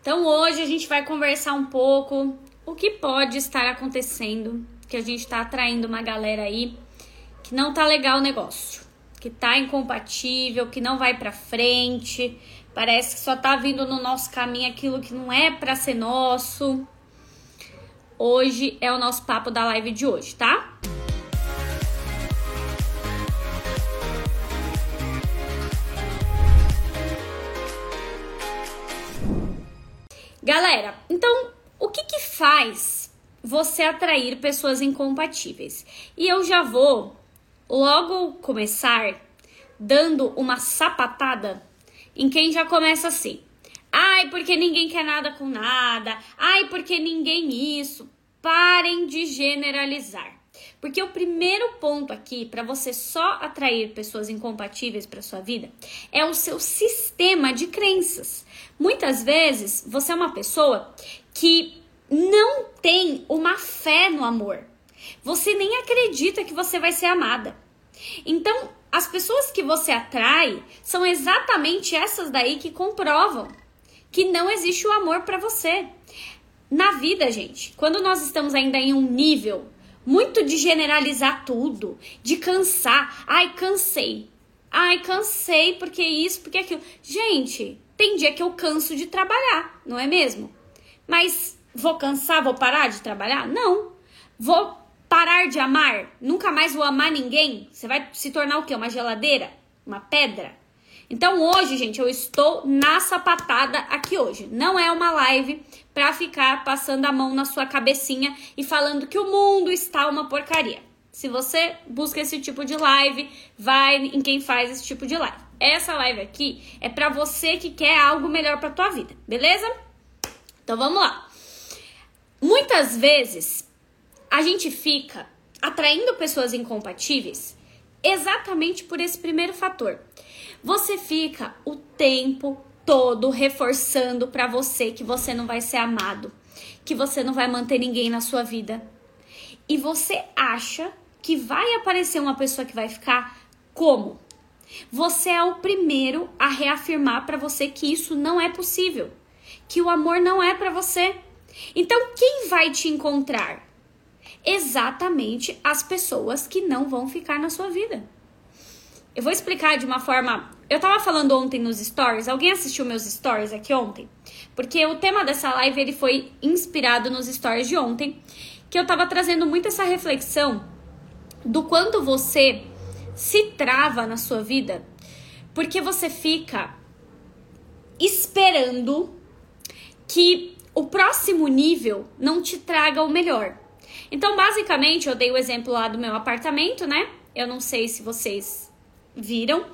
Então hoje a gente vai conversar um pouco o que pode estar acontecendo, que a gente tá atraindo uma galera aí que não tá legal o negócio, que tá incompatível, que não vai para frente, parece que só tá vindo no nosso caminho aquilo que não é para ser nosso. Hoje é o nosso papo da live de hoje, tá? Galera, então o que que faz você atrair pessoas incompatíveis? E eu já vou logo começar dando uma sapatada em quem já começa assim. Ai, porque ninguém quer nada com nada. Ai, porque ninguém isso. Parem de generalizar. Porque o primeiro ponto aqui para você só atrair pessoas incompatíveis para sua vida é o seu sistema de crenças. Muitas vezes você é uma pessoa que não tem uma fé no amor. Você nem acredita que você vai ser amada. Então, as pessoas que você atrai são exatamente essas daí que comprovam que não existe o amor para você. Na vida, gente, quando nós estamos ainda em um nível muito de generalizar tudo, de cansar. Ai, cansei. Ai, cansei porque isso, porque aquilo. Gente, tem dia que eu canso de trabalhar, não é mesmo? Mas vou cansar, vou parar de trabalhar? Não. Vou parar de amar? Nunca mais vou amar ninguém? Você vai se tornar o quê? Uma geladeira? Uma pedra? Então hoje, gente, eu estou na sapatada aqui hoje. Não é uma live para ficar passando a mão na sua cabecinha e falando que o mundo está uma porcaria. Se você busca esse tipo de live, vai em quem faz esse tipo de live. Essa live aqui é para você que quer algo melhor para tua vida, beleza? Então vamos lá. Muitas vezes a gente fica atraindo pessoas incompatíveis exatamente por esse primeiro fator você fica o tempo todo reforçando para você que você não vai ser amado, que você não vai manter ninguém na sua vida. E você acha que vai aparecer uma pessoa que vai ficar como? Você é o primeiro a reafirmar para você que isso não é possível, que o amor não é para você. Então, quem vai te encontrar? Exatamente as pessoas que não vão ficar na sua vida. Eu vou explicar de uma forma. Eu tava falando ontem nos stories. Alguém assistiu meus stories aqui ontem? Porque o tema dessa live ele foi inspirado nos stories de ontem, que eu tava trazendo muito essa reflexão do quanto você se trava na sua vida, porque você fica esperando que o próximo nível não te traga o melhor. Então, basicamente, eu dei o exemplo lá do meu apartamento, né? Eu não sei se vocês viram,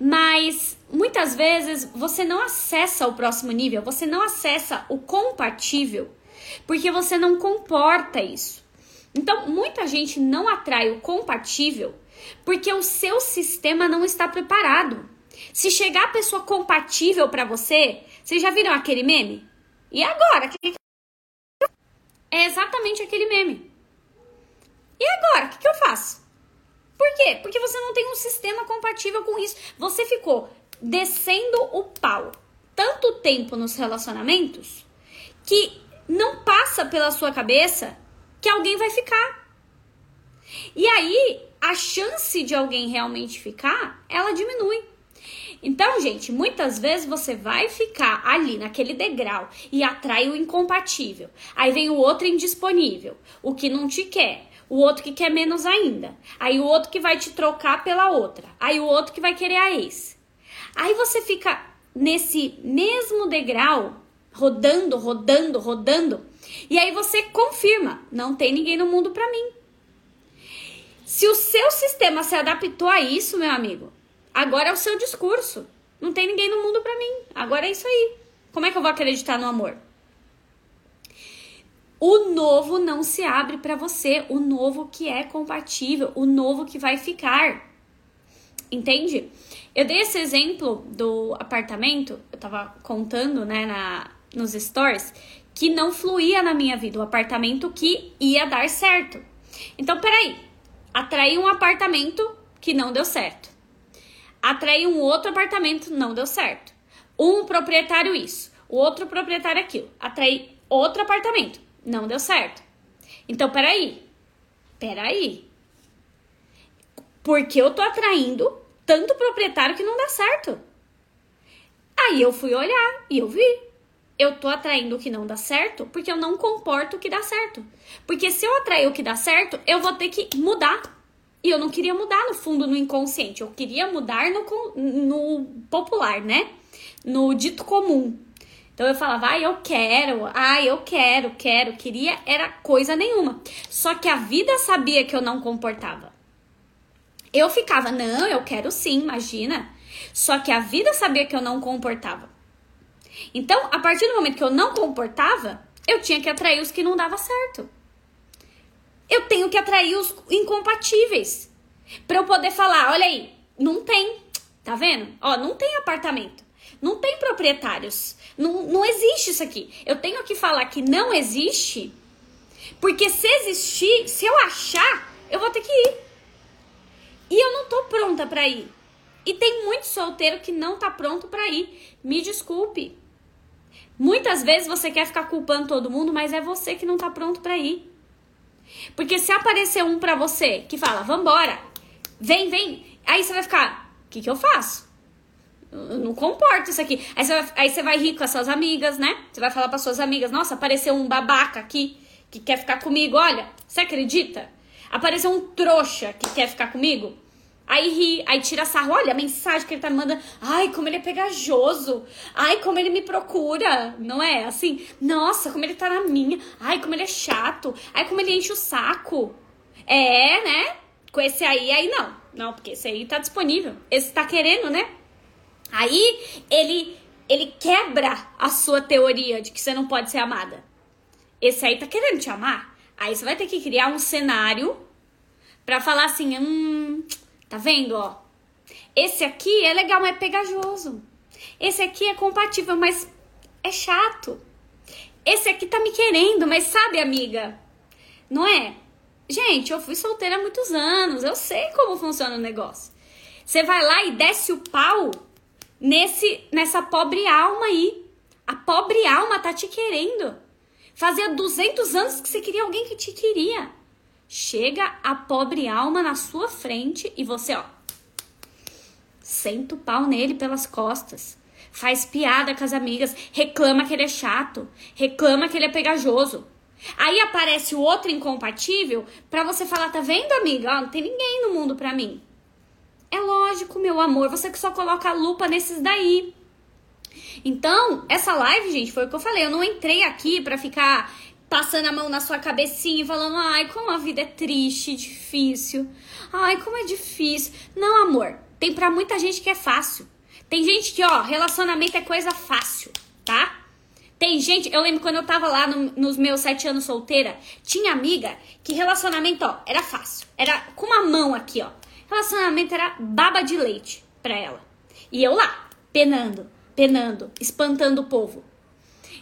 mas muitas vezes você não acessa o próximo nível, você não acessa o compatível, porque você não comporta isso. Então, muita gente não atrai o compatível porque o seu sistema não está preparado. Se chegar a pessoa compatível para você, vocês já viram aquele meme? E agora? É exatamente aquele meme. E agora? O que, que eu faço? Por quê? Porque você não tem um sistema compatível com isso. Você ficou descendo o pau tanto tempo nos relacionamentos que não passa pela sua cabeça que alguém vai ficar. E aí, a chance de alguém realmente ficar, ela diminui. Então, gente, muitas vezes você vai ficar ali naquele degrau e atrai o incompatível. Aí vem o outro indisponível, o que não te quer o outro que quer menos ainda, aí o outro que vai te trocar pela outra, aí o outro que vai querer a ex. Aí você fica nesse mesmo degrau, rodando, rodando, rodando, e aí você confirma, não tem ninguém no mundo para mim. Se o seu sistema se adaptou a isso, meu amigo, agora é o seu discurso. Não tem ninguém no mundo para mim. Agora é isso aí. Como é que eu vou acreditar no amor? O novo não se abre para você, o novo que é compatível, o novo que vai ficar. Entende? Eu dei esse exemplo do apartamento, eu tava contando, né, na, nos stories, que não fluía na minha vida, o apartamento que ia dar certo. Então, peraí, atraí um apartamento que não deu certo. Atraí um outro apartamento, não deu certo. Um proprietário isso, O outro proprietário aquilo. Atraí outro apartamento. Não deu certo. Então, peraí. Peraí. Porque eu tô atraindo tanto proprietário que não dá certo. Aí eu fui olhar e eu vi. Eu tô atraindo o que não dá certo porque eu não comporto o que dá certo. Porque se eu atrair o que dá certo, eu vou ter que mudar. E eu não queria mudar no fundo no inconsciente, eu queria mudar no, no popular, né? No dito comum. Então eu falava, ai, eu quero, ai, eu quero, quero, queria, era coisa nenhuma. Só que a vida sabia que eu não comportava. Eu ficava, não, eu quero sim, imagina. Só que a vida sabia que eu não comportava. Então, a partir do momento que eu não comportava, eu tinha que atrair os que não dava certo. Eu tenho que atrair os incompatíveis. Para eu poder falar, olha aí, não tem, tá vendo? Ó, não tem apartamento. Não tem proprietários. Não, não existe isso aqui. Eu tenho que falar que não existe, porque se existir, se eu achar, eu vou ter que ir. E eu não tô pronta para ir. E tem muito solteiro que não tá pronto para ir. Me desculpe. Muitas vezes você quer ficar culpando todo mundo, mas é você que não tá pronto para ir. Porque se aparecer um para você que fala, vambora, vem, vem, aí você vai ficar, o que, que eu faço? Eu não comporto isso aqui. Aí você, vai, aí você vai rir com as suas amigas, né? Você vai falar para suas amigas: Nossa, apareceu um babaca aqui que quer ficar comigo. Olha, você acredita? Apareceu um trouxa que quer ficar comigo. Aí ri, aí tira sarro. Olha a mensagem que ele tá me mandando. Ai, como ele é pegajoso. Ai, como ele me procura. Não é? Assim, nossa, como ele tá na minha. Ai, como ele é chato. Ai, como ele enche o saco. É, né? Com esse aí, aí não. Não, porque esse aí tá disponível. Esse tá querendo, né? Aí ele ele quebra a sua teoria de que você não pode ser amada. Esse aí tá querendo te amar. Aí você vai ter que criar um cenário para falar assim, hum, tá vendo, ó? Esse aqui é legal, mas é pegajoso. Esse aqui é compatível, mas é chato. Esse aqui tá me querendo, mas sabe, amiga? Não é? Gente, eu fui solteira há muitos anos, eu sei como funciona o negócio. Você vai lá e desce o pau nesse nessa pobre alma aí. A pobre alma tá te querendo. Fazia 200 anos que você queria alguém que te queria. Chega a pobre alma na sua frente e você, ó, senta o pau nele pelas costas. Faz piada com as amigas, reclama que ele é chato, reclama que ele é pegajoso. Aí aparece o outro incompatível pra você falar, tá vendo, amiga? Ó, não tem ninguém no mundo pra mim. É lógico, meu amor, você que só coloca a lupa nesses daí. Então, essa live, gente, foi o que eu falei. Eu não entrei aqui para ficar passando a mão na sua cabecinha e falando, ai, como a vida é triste, difícil. Ai, como é difícil. Não, amor, tem pra muita gente que é fácil. Tem gente que, ó, relacionamento é coisa fácil, tá? Tem gente, eu lembro quando eu tava lá no, nos meus sete anos solteira, tinha amiga que relacionamento, ó, era fácil. Era com uma mão aqui, ó. Relacionamento era baba de leite pra ela. E eu lá, penando, penando, espantando o povo.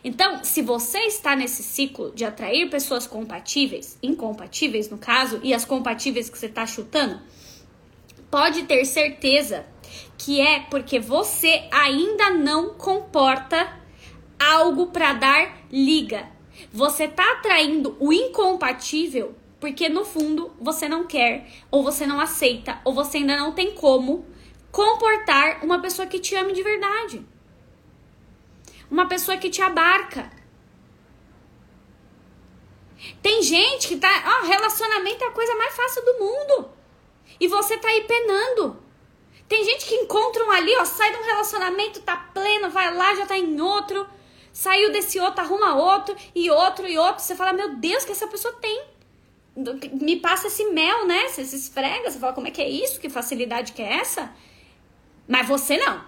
Então, se você está nesse ciclo de atrair pessoas compatíveis, incompatíveis no caso, e as compatíveis que você está chutando, pode ter certeza que é porque você ainda não comporta algo para dar liga. Você está atraindo o incompatível porque no fundo você não quer, ou você não aceita, ou você ainda não tem como comportar uma pessoa que te ame de verdade. Uma pessoa que te abarca. Tem gente que tá. Ó, oh, relacionamento é a coisa mais fácil do mundo. E você tá aí penando. Tem gente que encontra um ali, ó, sai de um relacionamento, tá pleno, vai lá, já tá em outro. Saiu desse outro, arruma outro, e outro, e outro. Você fala, meu Deus, que essa pessoa tem me passa esse mel, né? Você se esfrega, você fala, como é que é isso? Que facilidade que é essa? Mas você não.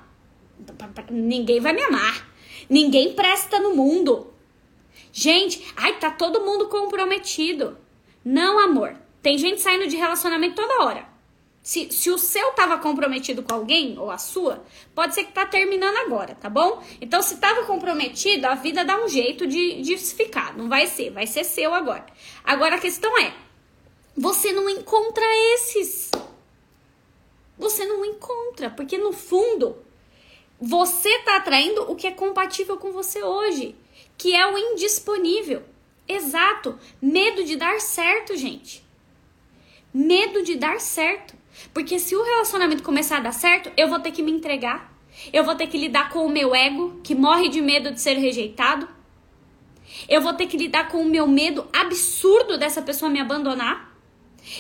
Ninguém vai me amar. Ninguém presta no mundo. Gente, ai, tá todo mundo comprometido. Não, amor. Tem gente saindo de relacionamento toda hora. Se, se o seu tava comprometido com alguém, ou a sua, pode ser que tá terminando agora, tá bom? Então, se tava comprometido, a vida dá um jeito de, de ficar. Não vai ser, vai ser seu agora. Agora a questão é: você não encontra esses. Você não encontra, porque no fundo você tá atraindo o que é compatível com você hoje, que é o indisponível. Exato, medo de dar certo, gente. Medo de dar certo. Porque se o relacionamento começar a dar certo, eu vou ter que me entregar. Eu vou ter que lidar com o meu ego, que morre de medo de ser rejeitado. Eu vou ter que lidar com o meu medo absurdo dessa pessoa me abandonar.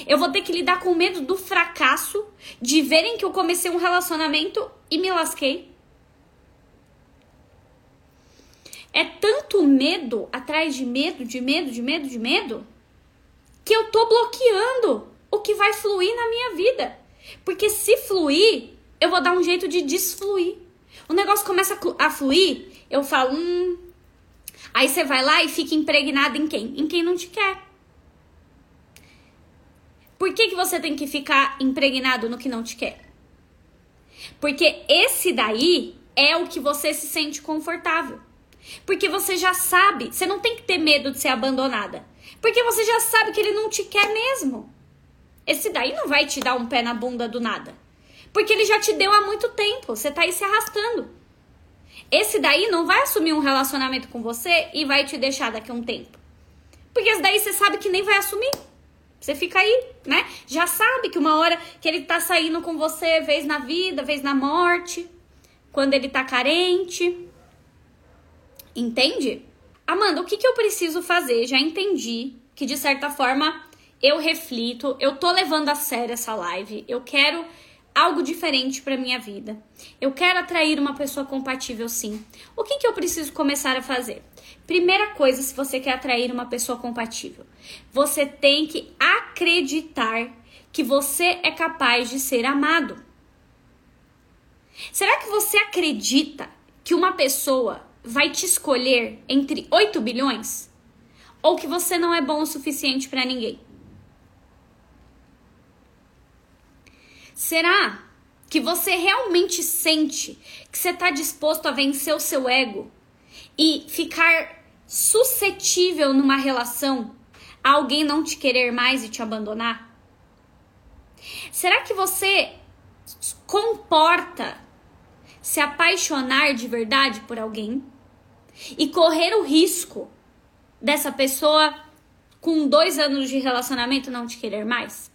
Eu vou ter que lidar com o medo do fracasso, de verem que eu comecei um relacionamento e me lasquei. É tanto medo atrás de medo, de medo, de medo, de medo, que eu tô bloqueando o que vai fluir na minha vida. Porque se fluir, eu vou dar um jeito de desfluir. O negócio começa a fluir, eu falo, hum. Aí você vai lá e fica impregnado em quem? Em quem não te quer. Por que, que você tem que ficar impregnado no que não te quer? Porque esse daí é o que você se sente confortável. Porque você já sabe, você não tem que ter medo de ser abandonada. Porque você já sabe que ele não te quer mesmo. Esse daí não vai te dar um pé na bunda do nada. Porque ele já te deu há muito tempo. Você tá aí se arrastando. Esse daí não vai assumir um relacionamento com você e vai te deixar daqui a um tempo. Porque esse daí você sabe que nem vai assumir. Você fica aí, né? Já sabe que uma hora que ele tá saindo com você, vez na vida, vez na morte, quando ele tá carente. Entende? Amanda, o que, que eu preciso fazer? Já entendi que de certa forma eu reflito, eu tô levando a sério essa live, eu quero algo diferente para minha vida. Eu quero atrair uma pessoa compatível, sim. O que, que eu preciso começar a fazer? Primeira coisa, se você quer atrair uma pessoa compatível, você tem que acreditar que você é capaz de ser amado. Será que você acredita que uma pessoa vai te escolher entre 8 bilhões? Ou que você não é bom o suficiente para ninguém? Será que você realmente sente que você está disposto a vencer o seu ego e ficar suscetível numa relação a alguém não te querer mais e te abandonar? Será que você comporta se apaixonar de verdade por alguém e correr o risco dessa pessoa com dois anos de relacionamento não te querer mais?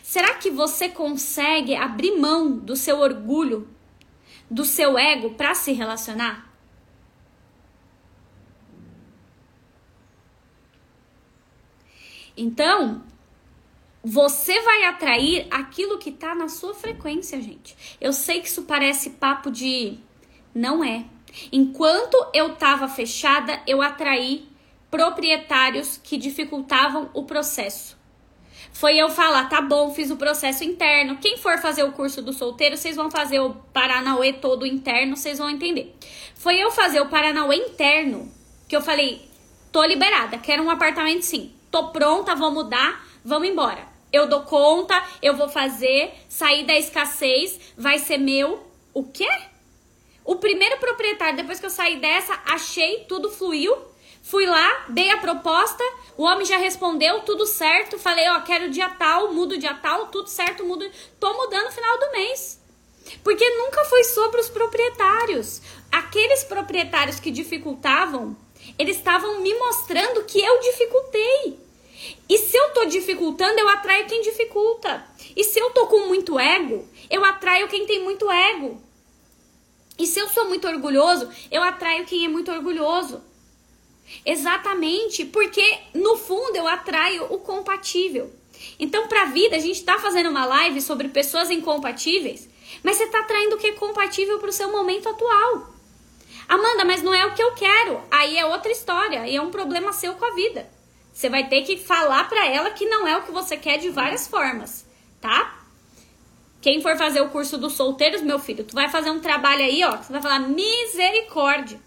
Será que você consegue abrir mão do seu orgulho, do seu ego para se relacionar? Então, você vai atrair aquilo que tá na sua frequência, gente. Eu sei que isso parece papo de não é. Enquanto eu tava fechada, eu atraí proprietários que dificultavam o processo. Foi eu falar, tá bom, fiz o processo interno. Quem for fazer o curso do solteiro, vocês vão fazer o Paranauê todo interno, vocês vão entender. Foi eu fazer o Paranauê interno que eu falei, tô liberada, quero um apartamento sim. Tô pronta, vou mudar, vamos embora. Eu dou conta, eu vou fazer, sair da escassez, vai ser meu. O quê? O primeiro proprietário, depois que eu saí dessa, achei, tudo fluiu. Fui lá, dei a proposta, o homem já respondeu, tudo certo. Falei, ó, quero dia tal, mudo dia tal, tudo certo, mudo. Tô mudando no final do mês. Porque nunca foi sobre os proprietários. Aqueles proprietários que dificultavam, eles estavam me mostrando que eu dificultei. E se eu tô dificultando, eu atraio quem dificulta. E se eu tô com muito ego, eu atraio quem tem muito ego. E se eu sou muito orgulhoso, eu atraio quem é muito orgulhoso. Exatamente, porque no fundo eu atraio o compatível. Então, para a vida, a gente está fazendo uma live sobre pessoas incompatíveis, mas você está atraindo o que é compatível para o seu momento atual. Amanda, mas não é o que eu quero. Aí é outra história, e é um problema seu com a vida. Você vai ter que falar para ela que não é o que você quer de várias formas, tá? Quem for fazer o curso dos solteiros, meu filho, tu vai fazer um trabalho aí, ó, você vai falar misericórdia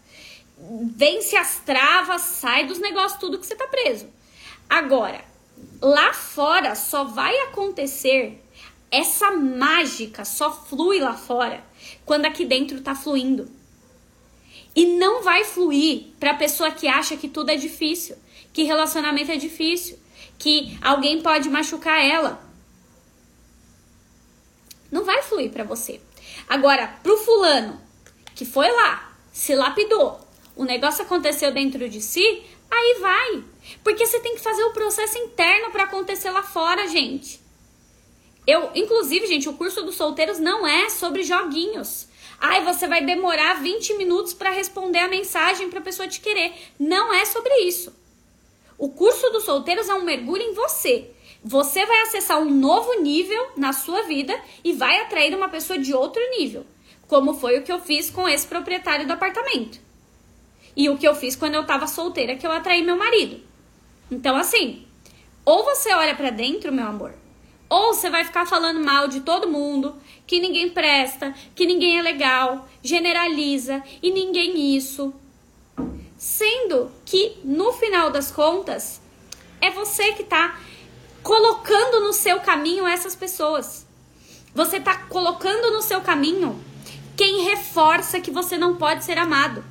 vence as travas, sai dos negócios, tudo que você tá preso. Agora, lá fora só vai acontecer essa mágica, só flui lá fora quando aqui dentro tá fluindo. E não vai fluir para pessoa que acha que tudo é difícil, que relacionamento é difícil, que alguém pode machucar ela. Não vai fluir para você. Agora, pro fulano que foi lá, se lapidou, o negócio aconteceu dentro de si, aí vai. Porque você tem que fazer o processo interno para acontecer lá fora, gente. Eu, inclusive, gente, o curso dos solteiros não é sobre joguinhos. Ai, você vai demorar 20 minutos para responder a mensagem para a pessoa te querer. Não é sobre isso. O curso dos solteiros é um mergulho em você. Você vai acessar um novo nível na sua vida e vai atrair uma pessoa de outro nível, como foi o que eu fiz com esse proprietário do apartamento. E o que eu fiz quando eu tava solteira, que eu atraí meu marido. Então, assim, ou você olha para dentro, meu amor, ou você vai ficar falando mal de todo mundo, que ninguém presta, que ninguém é legal, generaliza e ninguém isso. Sendo que no final das contas é você que tá colocando no seu caminho essas pessoas. Você tá colocando no seu caminho quem reforça que você não pode ser amado.